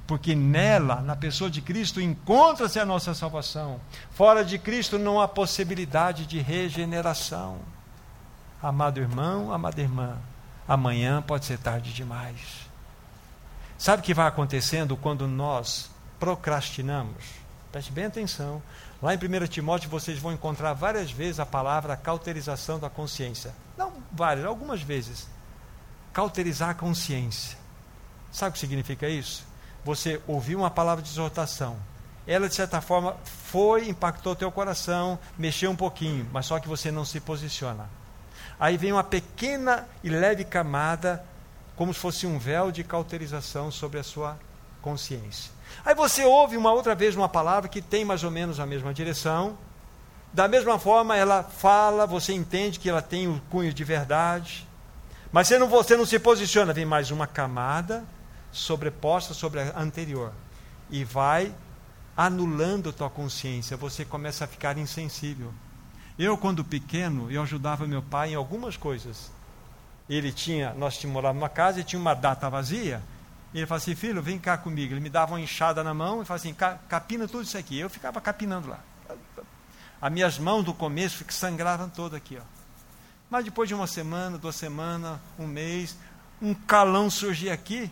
Porque nela, na pessoa de Cristo, encontra-se a nossa salvação. Fora de Cristo não há possibilidade de regeneração. Amado irmão, amada irmã, amanhã pode ser tarde demais. Sabe o que vai acontecendo quando nós procrastinamos? Preste bem atenção. Lá em 1 Timóteo vocês vão encontrar várias vezes a palavra cauterização da consciência. Não várias, algumas vezes. Cauterizar a consciência. Sabe o que significa isso? Você ouviu uma palavra de exortação. Ela, de certa forma, foi, impactou teu coração, mexeu um pouquinho, mas só que você não se posiciona. Aí vem uma pequena e leve camada, como se fosse um véu de cauterização sobre a sua consciência. Aí você ouve uma outra vez uma palavra que tem mais ou menos a mesma direção. Da mesma forma, ela fala, você entende que ela tem o cunho de verdade. Mas você não, você não se posiciona, vem mais uma camada sobreposta sobre a anterior. E vai anulando a tua consciência, você começa a ficar insensível. Eu, quando pequeno, eu ajudava meu pai em algumas coisas. Ele tinha, nós morado numa casa e tinha uma data vazia. E ele falou assim, filho, vem cá comigo. Ele me dava uma enxada na mão e falava assim, capina tudo isso aqui. Eu ficava capinando lá. As minhas mãos do começo sangravam todas aqui. Ó. Mas depois de uma semana, duas semanas, um mês, um calão surgia aqui,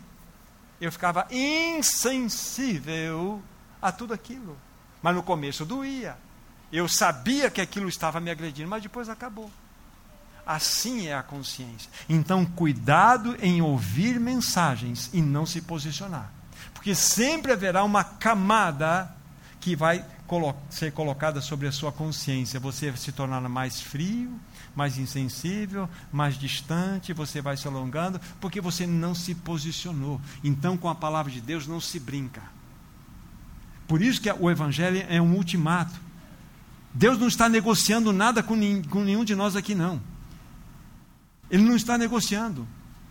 eu ficava insensível a tudo aquilo. Mas no começo doía. Eu sabia que aquilo estava me agredindo, mas depois acabou. Assim é a consciência. Então, cuidado em ouvir mensagens e não se posicionar. Porque sempre haverá uma camada que vai ser colocada sobre a sua consciência. Você se tornar mais frio, mais insensível, mais distante, você vai se alongando, porque você não se posicionou. Então, com a palavra de Deus, não se brinca. Por isso que o Evangelho é um ultimato. Deus não está negociando nada com, nenhum de nós aqui, não. Ele não está negociando.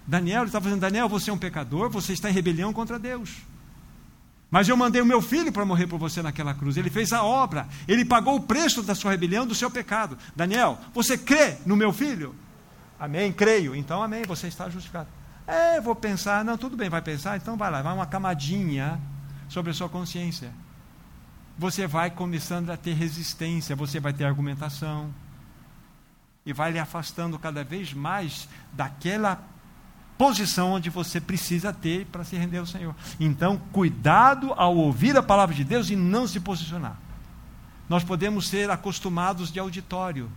Daniel, está fazendo, Daniel, você é um pecador, você está em rebelião contra Deus. Mas eu mandei o meu filho para morrer por você naquela cruz. Ele fez a obra. Ele pagou o preço da sua rebelião, do seu pecado. Daniel, você crê no meu filho? Amém? Creio. Então, amém. Você está justificado. É, vou pensar. Não, tudo bem, vai pensar. Então, vai lá. Vai uma camadinha sobre a sua consciência. Você vai começando a ter resistência. Você vai ter argumentação. E vai lhe afastando cada vez mais daquela posição onde você precisa ter para se render ao Senhor. Então, cuidado ao ouvir a palavra de Deus e não se posicionar. Nós podemos ser acostumados de auditório,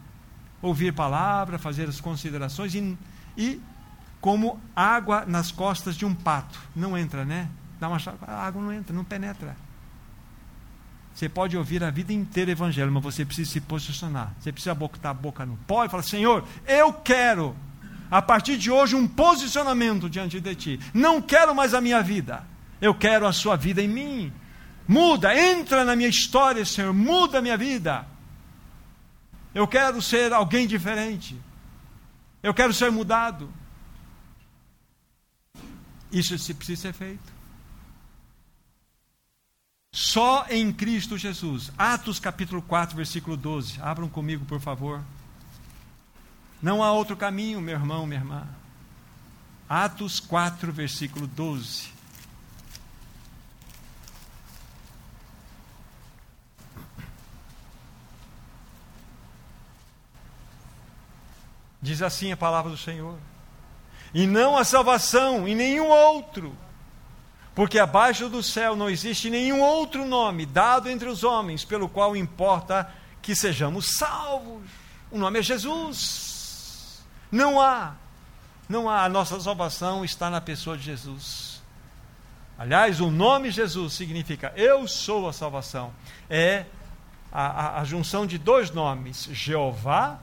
ouvir palavra, fazer as considerações e, e como água nas costas de um pato. Não entra, né? Dá uma a água não entra, não penetra. Você pode ouvir a vida inteira o evangelho, mas você precisa se posicionar. Você precisa botar a boca no pó e falar: Senhor, eu quero a partir de hoje, um posicionamento diante de ti. Não quero mais a minha vida, eu quero a sua vida em mim. Muda, entra na minha história, Senhor, muda a minha vida. Eu quero ser alguém diferente. Eu quero ser mudado. Isso precisa ser feito. Só em Cristo Jesus. Atos capítulo 4, versículo 12. Abram comigo, por favor. Não há outro caminho, meu irmão, minha irmã. Atos 4, versículo 12. Diz assim a palavra do Senhor: E não há salvação em nenhum outro, porque abaixo do céu não existe nenhum outro nome dado entre os homens pelo qual importa que sejamos salvos. O nome é Jesus. Não há. Não há. A nossa salvação está na pessoa de Jesus. Aliás, o nome Jesus significa eu sou a salvação. É a, a, a junção de dois nomes: Jeová,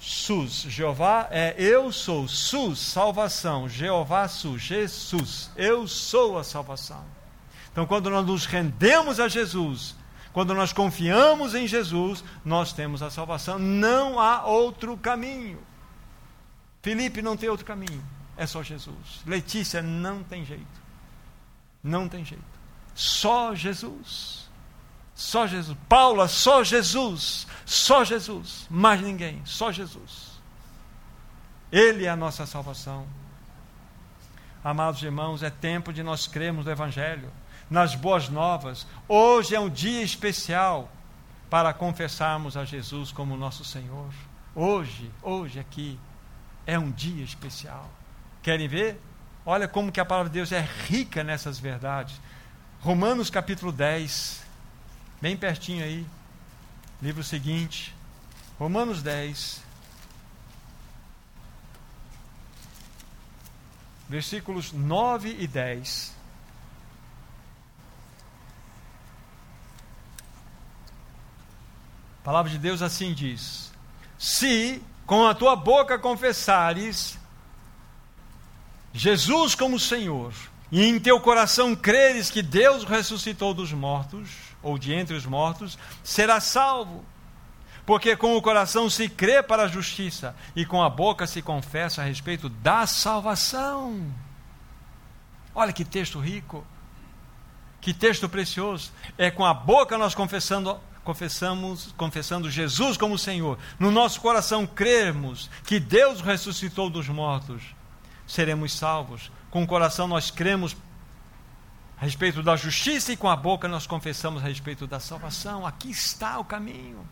Sus. Jeová é eu sou, Sus, salvação. Jeová, Sus, Jesus. Eu sou a salvação. Então, quando nós nos rendemos a Jesus, quando nós confiamos em Jesus, nós temos a salvação. Não há outro caminho. Felipe não tem outro caminho, é só Jesus. Letícia não tem jeito. Não tem jeito. Só Jesus. Só Jesus. Paula, só Jesus. Só Jesus. Mais ninguém, só Jesus. Ele é a nossa salvação. Amados irmãos, é tempo de nós crermos no Evangelho, nas boas novas. Hoje é um dia especial para confessarmos a Jesus como nosso Senhor. Hoje, hoje aqui, é um dia especial. Querem ver? Olha como que a palavra de Deus é rica nessas verdades. Romanos capítulo 10, bem pertinho aí, livro seguinte, Romanos 10, versículos 9 e 10. A palavra de Deus assim diz: Se com a tua boca confessares Jesus como Senhor, e em teu coração creres que Deus ressuscitou dos mortos, ou de entre os mortos, serás salvo. Porque com o coração se crê para a justiça, e com a boca se confessa a respeito da salvação. Olha que texto rico, que texto precioso. É com a boca nós confessando confessamos, confessando Jesus como Senhor, no nosso coração crermos que Deus ressuscitou dos mortos, seremos salvos. Com o coração nós cremos a respeito da justiça e com a boca nós confessamos a respeito da salvação. Aqui está o caminho.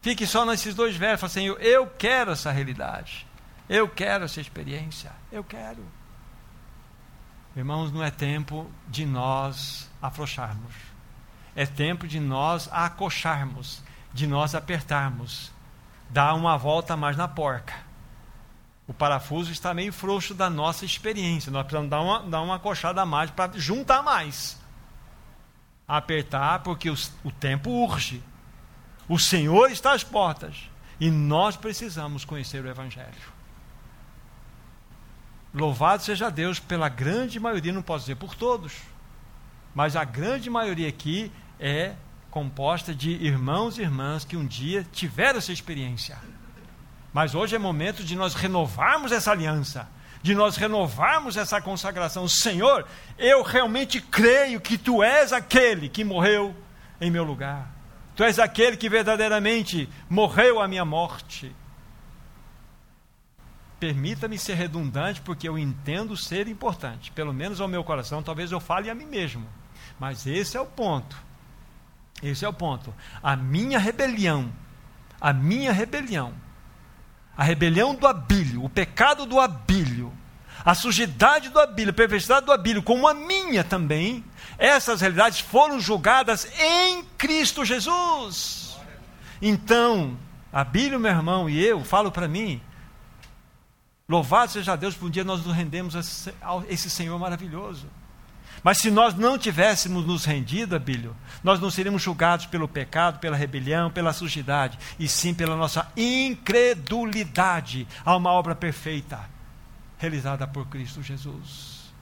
Fique só nesses dois versos, Senhor, eu quero essa realidade. Eu quero essa experiência. Eu quero. Irmãos, não é tempo de nós afrouxarmos é tempo de nós acocharmos, de nós apertarmos, dar uma volta mais na porca. O parafuso está meio frouxo da nossa experiência. Nós precisamos dar uma, dar uma acochada a mais para juntar mais. apertar, porque o tempo urge. O Senhor está às portas e nós precisamos conhecer o Evangelho. Louvado seja Deus pela grande maioria, não posso dizer por todos, mas a grande maioria aqui é composta de irmãos e irmãs que um dia tiveram essa experiência. Mas hoje é momento de nós renovarmos essa aliança, de nós renovarmos essa consagração. Senhor, eu realmente creio que tu és aquele que morreu em meu lugar. Tu és aquele que verdadeiramente morreu a minha morte. Permita-me ser redundante, porque eu entendo ser importante, pelo menos ao meu coração, talvez eu fale a mim mesmo. Mas esse é o ponto. Esse é o ponto. A minha rebelião, a minha rebelião, a rebelião do abílio, o pecado do abílio, a sujidade do abílio, a perversidade do abílio, como a minha também, essas realidades foram julgadas em Cristo Jesus. Então, abílio, meu irmão, e eu, falo para mim, louvado seja Deus por um dia nós nos rendemos a esse Senhor maravilhoso. Mas se nós não tivéssemos nos rendido, Abílio, nós não seríamos julgados pelo pecado, pela rebelião, pela sujidade, e sim pela nossa incredulidade a uma obra perfeita realizada por Cristo Jesus.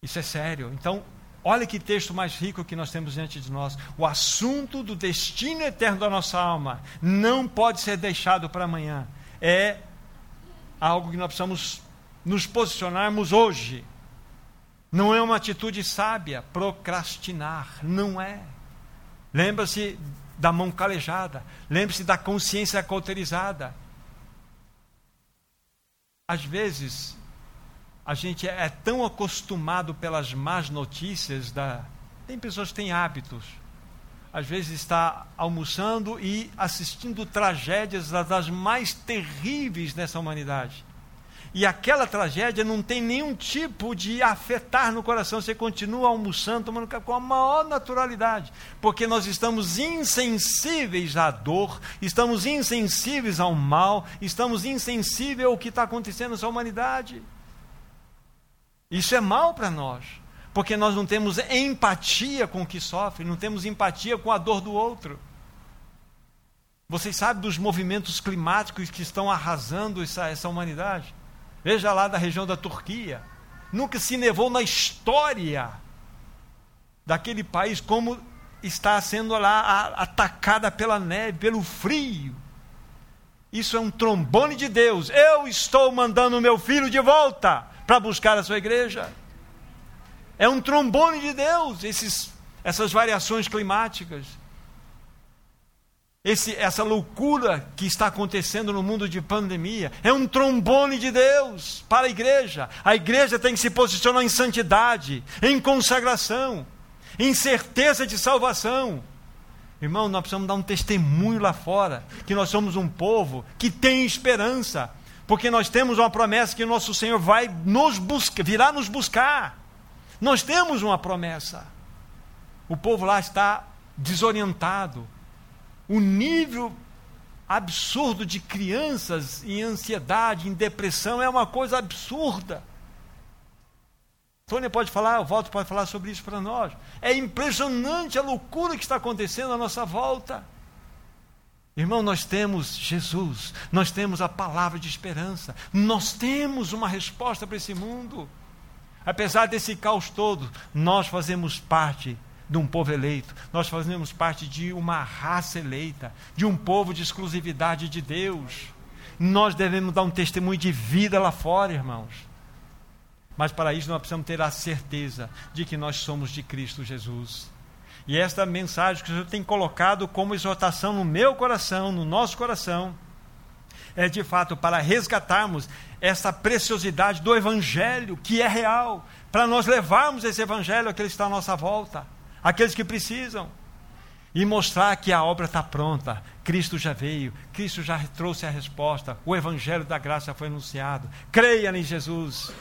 Isso é sério. Então, olha que texto mais rico que nós temos diante de nós. O assunto do destino eterno da nossa alma não pode ser deixado para amanhã. É algo que nós precisamos nos posicionarmos hoje. Não é uma atitude sábia procrastinar, não é. Lembra-se da mão calejada, lembre-se da consciência cauterizada. Às vezes, a gente é tão acostumado pelas más notícias da. Tem pessoas que têm hábitos. Às vezes está almoçando e assistindo tragédias das mais terríveis nessa humanidade. E aquela tragédia não tem nenhum tipo de afetar no coração. Você continua almoçando, tomando café com a maior naturalidade. Porque nós estamos insensíveis à dor, estamos insensíveis ao mal, estamos insensíveis ao que está acontecendo nessa humanidade. Isso é mal para nós. Porque nós não temos empatia com o que sofre, não temos empatia com a dor do outro. Vocês sabem dos movimentos climáticos que estão arrasando essa, essa humanidade? Veja lá da região da Turquia. Nunca se nevou na história daquele país como está sendo lá atacada pela neve, pelo frio. Isso é um trombone de Deus. Eu estou mandando o meu filho de volta para buscar a sua igreja. É um trombone de Deus, esses, essas variações climáticas. Esse, essa loucura que está acontecendo no mundo de pandemia é um trombone de Deus para a igreja. A igreja tem que se posicionar em santidade, em consagração, em certeza de salvação. Irmão, nós precisamos dar um testemunho lá fora que nós somos um povo que tem esperança, porque nós temos uma promessa que o nosso Senhor vai nos buscar, virá nos buscar. Nós temos uma promessa. O povo lá está desorientado, o nível absurdo de crianças em ansiedade, em depressão, é uma coisa absurda. Tônia pode falar, o Walter pode falar sobre isso para nós. É impressionante a loucura que está acontecendo à nossa volta. Irmão, nós temos Jesus, nós temos a palavra de esperança, nós temos uma resposta para esse mundo. Apesar desse caos todo, nós fazemos parte de um povo eleito, nós fazemos parte de uma raça eleita, de um povo de exclusividade de Deus. Nós devemos dar um testemunho de vida lá fora, irmãos. Mas para isso nós precisamos ter a certeza de que nós somos de Cristo Jesus. E esta mensagem que o Senhor tem colocado como exortação no meu coração, no nosso coração, é de fato para resgatarmos essa preciosidade do Evangelho, que é real, para nós levarmos esse Evangelho que está à nossa volta aqueles que precisam. E mostrar que a obra está pronta. Cristo já veio, Cristo já trouxe a resposta. O Evangelho da graça foi anunciado. Creia em Jesus.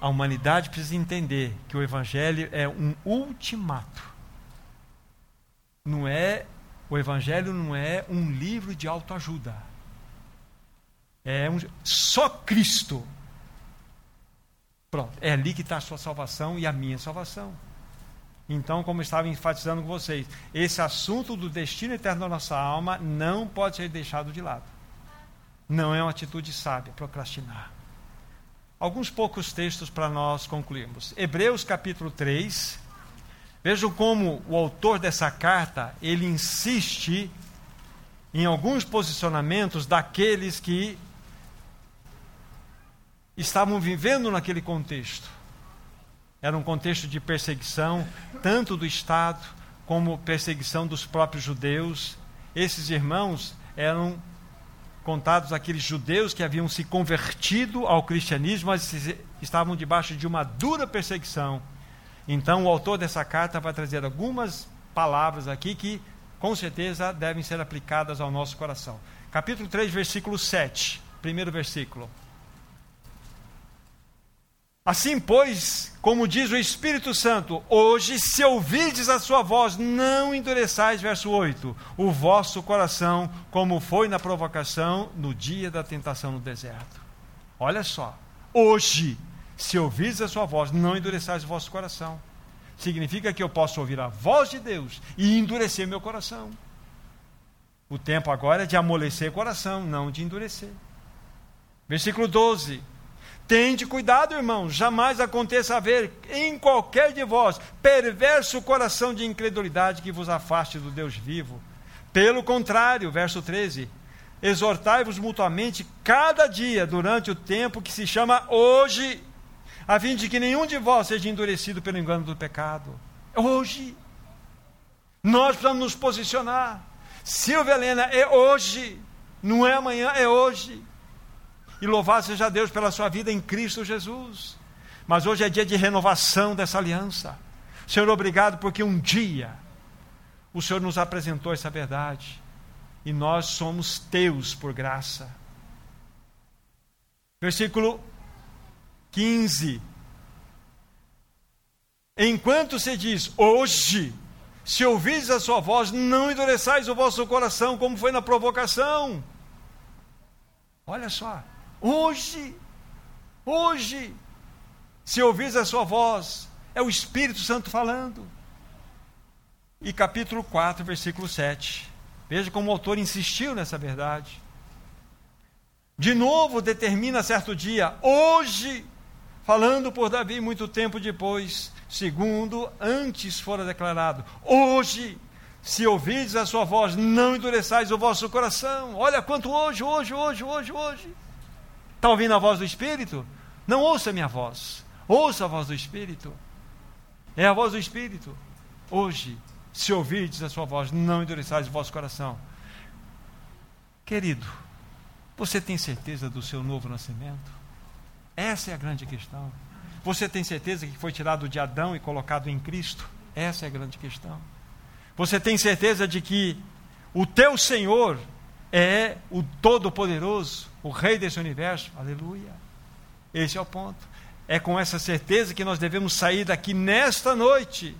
A humanidade precisa entender que o Evangelho é um ultimato. Não é o Evangelho não é um livro de autoajuda. É um, só Cristo Pronto, é ali que está a sua salvação e a minha salvação. Então, como estava enfatizando com vocês, esse assunto do destino eterno da nossa alma não pode ser deixado de lado. Não é uma atitude sábia procrastinar. Alguns poucos textos para nós concluirmos. Hebreus capítulo 3. Vejam como o autor dessa carta, ele insiste em alguns posicionamentos daqueles que estavam vivendo naquele contexto. Era um contexto de perseguição, tanto do Estado como perseguição dos próprios judeus. Esses irmãos eram contados aqueles judeus que haviam se convertido ao cristianismo, mas estavam debaixo de uma dura perseguição. Então, o autor dessa carta vai trazer algumas palavras aqui que, com certeza, devem ser aplicadas ao nosso coração. Capítulo 3, versículo 7, primeiro versículo. Assim, pois, como diz o Espírito Santo, hoje, se ouvirdes a sua voz, não endureçais, verso 8, o vosso coração, como foi na provocação no dia da tentação no deserto. Olha só, hoje, se ouvirdes a sua voz, não endureçais o vosso coração. Significa que eu posso ouvir a voz de Deus e endurecer meu coração. O tempo agora é de amolecer o coração, não de endurecer. Versículo 12 Tende cuidado, irmão, jamais aconteça haver em qualquer de vós perverso coração de incredulidade que vos afaste do Deus vivo. Pelo contrário, verso 13: exortai-vos mutuamente cada dia durante o tempo que se chama hoje, a fim de que nenhum de vós seja endurecido pelo engano do pecado. Hoje. Nós precisamos nos posicionar. Silvia Helena, é hoje, não é amanhã, é hoje. E louvado seja Deus pela sua vida em Cristo Jesus. Mas hoje é dia de renovação dessa aliança. Senhor, obrigado porque um dia o Senhor nos apresentou essa verdade. E nós somos teus por graça. Versículo 15. Enquanto se diz, hoje, se ouvis a sua voz, não endureçais o vosso coração, como foi na provocação. Olha só, Hoje, hoje, se ouvis a sua voz, é o Espírito Santo falando. E capítulo 4, versículo 7. Veja como o autor insistiu nessa verdade. De novo determina certo dia, hoje, falando por Davi muito tempo depois, segundo antes fora declarado, hoje, se ouvides a sua voz, não endureçais o vosso coração. Olha quanto hoje, hoje, hoje, hoje, hoje. Está ouvindo a voz do Espírito? Não ouça minha voz. Ouça a voz do Espírito. É a voz do Espírito. Hoje, se ouvirdes a sua voz, não endureçais o vosso coração. Querido, você tem certeza do seu novo nascimento? Essa é a grande questão. Você tem certeza que foi tirado de Adão e colocado em Cristo? Essa é a grande questão. Você tem certeza de que o teu Senhor é o Todo-Poderoso, o Rei desse universo. Aleluia. Esse é o ponto. É com essa certeza que nós devemos sair daqui nesta noite.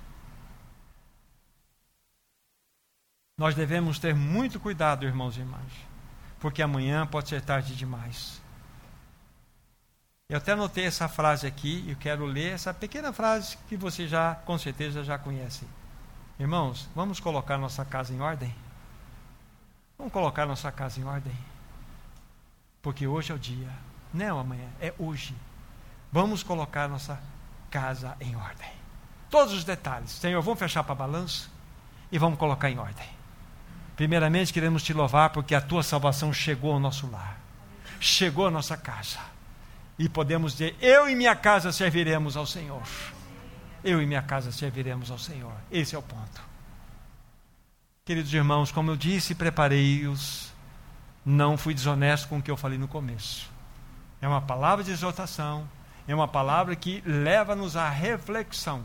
Nós devemos ter muito cuidado, irmãos e irmãs, porque amanhã pode ser tarde demais. Eu até anotei essa frase aqui, e quero ler essa pequena frase que você já, com certeza, já conhece. Irmãos, vamos colocar nossa casa em ordem? Vamos colocar nossa casa em ordem. Porque hoje é o dia. Não amanhã, é hoje. Vamos colocar nossa casa em ordem. Todos os detalhes. Senhor, vamos fechar para balanço e vamos colocar em ordem. Primeiramente, queremos te louvar porque a tua salvação chegou ao nosso lar, chegou à nossa casa. E podemos dizer: Eu e minha casa serviremos ao Senhor. Eu e minha casa serviremos ao Senhor. Esse é o ponto. Queridos irmãos, como eu disse, preparei-os, não fui desonesto com o que eu falei no começo. É uma palavra de exortação, é uma palavra que leva-nos à reflexão,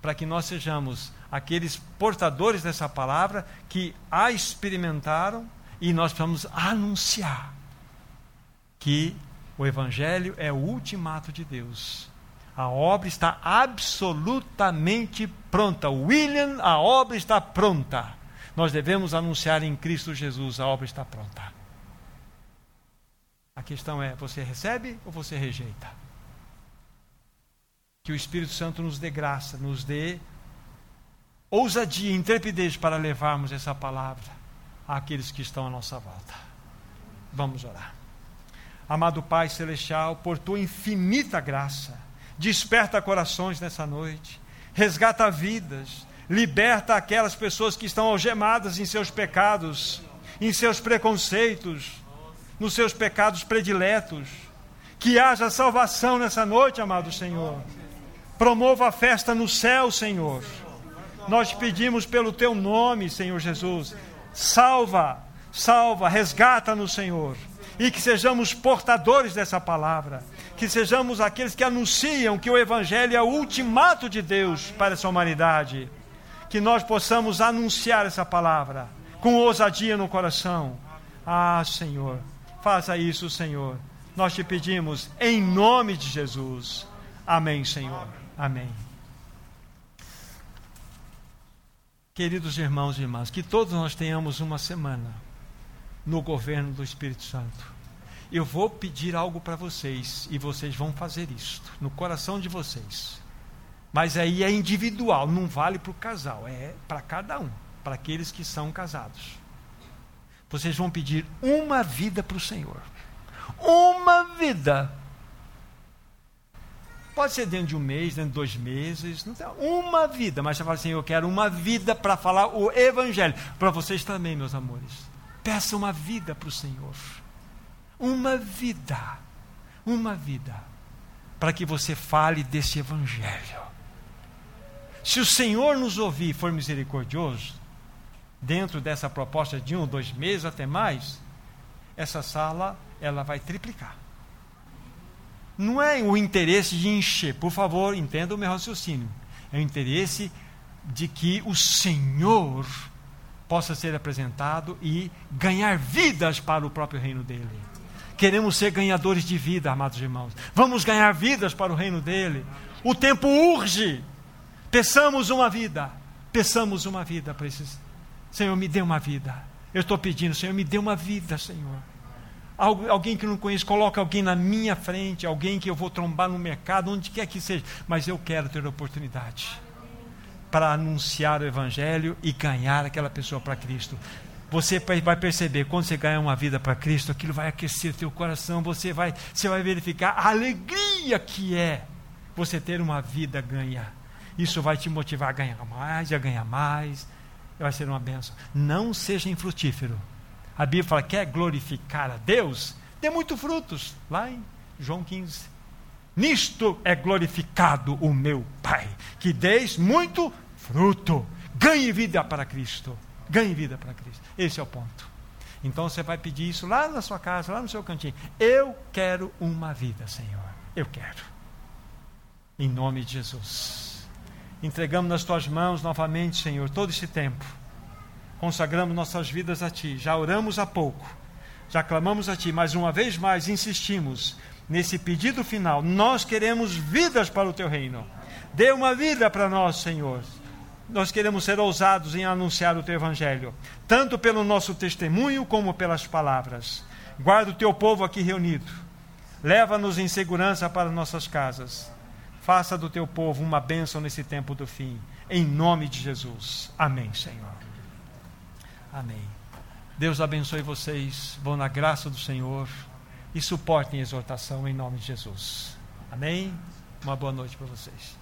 para que nós sejamos aqueles portadores dessa palavra que a experimentaram e nós precisamos anunciar que o Evangelho é o ultimato de Deus. A obra está absolutamente pronta. William, a obra está pronta. Nós devemos anunciar em Cristo Jesus, a obra está pronta. A questão é: você recebe ou você rejeita? Que o Espírito Santo nos dê graça, nos dê ousadia, intrepidez para levarmos essa palavra àqueles que estão à nossa volta. Vamos orar. Amado Pai Celestial, por tua infinita graça, desperta corações nessa noite, resgata vidas, liberta aquelas pessoas que estão algemadas em seus pecados, em seus preconceitos, nos seus pecados prediletos. Que haja salvação nessa noite, amado Senhor. Promova a festa no céu, Senhor. Nós pedimos pelo teu nome, Senhor Jesus. Salva, salva, resgata no Senhor. E que sejamos portadores dessa palavra. Que sejamos aqueles que anunciam que o Evangelho é o ultimato de Deus para essa humanidade. Que nós possamos anunciar essa palavra com ousadia no coração. Ah, Senhor, faça isso, Senhor. Nós te pedimos em nome de Jesus. Amém, Senhor. Amém. Queridos irmãos e irmãs, que todos nós tenhamos uma semana no governo do Espírito Santo. Eu vou pedir algo para vocês e vocês vão fazer isto no coração de vocês. Mas aí é individual, não vale para o casal, é para cada um, para aqueles que são casados. Vocês vão pedir uma vida para o Senhor. Uma vida. Pode ser dentro de um mês, dentro de dois meses, não tem, uma vida. Mas você fala assim: eu quero uma vida para falar o Evangelho. Para vocês também, meus amores. Peça uma vida para o Senhor. Uma vida. Uma vida. Para que você fale desse Evangelho. Se o Senhor nos ouvir e for misericordioso, dentro dessa proposta de um, dois meses, até mais, essa sala ela vai triplicar. Não é o interesse de encher, por favor, entenda o meu raciocínio. É o interesse de que o Senhor possa ser apresentado e ganhar vidas para o próprio reino dele. Queremos ser ganhadores de vida, amados irmãos. Vamos ganhar vidas para o reino dele. O tempo urge. Peçamos uma vida. Peçamos uma vida para esses. Senhor, me dê uma vida. Eu estou pedindo, Senhor, me dê uma vida, Senhor alguém que não conheço, coloca alguém na minha frente, alguém que eu vou trombar no mercado, onde quer que seja, mas eu quero ter oportunidade para anunciar o Evangelho e ganhar aquela pessoa para Cristo. Você vai perceber, quando você ganhar uma vida para Cristo, aquilo vai aquecer teu coração, você vai, você vai verificar a alegria que é você ter uma vida ganha. Isso vai te motivar a ganhar mais, a ganhar mais, vai ser uma benção. Não seja infrutífero a Bíblia fala: quer glorificar a Deus? Dê muito frutos. Lá em João 15. Nisto é glorificado o meu Pai, que deis muito fruto. Ganhe vida para Cristo. Ganhe vida para Cristo. Esse é o ponto. Então você vai pedir isso lá na sua casa, lá no seu cantinho. Eu quero uma vida, Senhor. Eu quero. Em nome de Jesus. Entregamos nas tuas mãos novamente, Senhor, todo esse tempo consagramos nossas vidas a Ti. Já oramos há pouco, já clamamos a Ti, mas uma vez mais insistimos nesse pedido final. Nós queremos vidas para o Teu reino. Dê uma vida para nós, Senhor. Nós queremos ser ousados em anunciar o Teu Evangelho, tanto pelo nosso testemunho como pelas palavras. Guarda o Teu povo aqui reunido. Leva-nos em segurança para nossas casas. Faça do Teu povo uma bênção nesse tempo do fim. Em nome de Jesus. Amém, Senhor. Amém. Deus abençoe vocês, vão na graça do Senhor e suportem a exortação em nome de Jesus. Amém? Uma boa noite para vocês.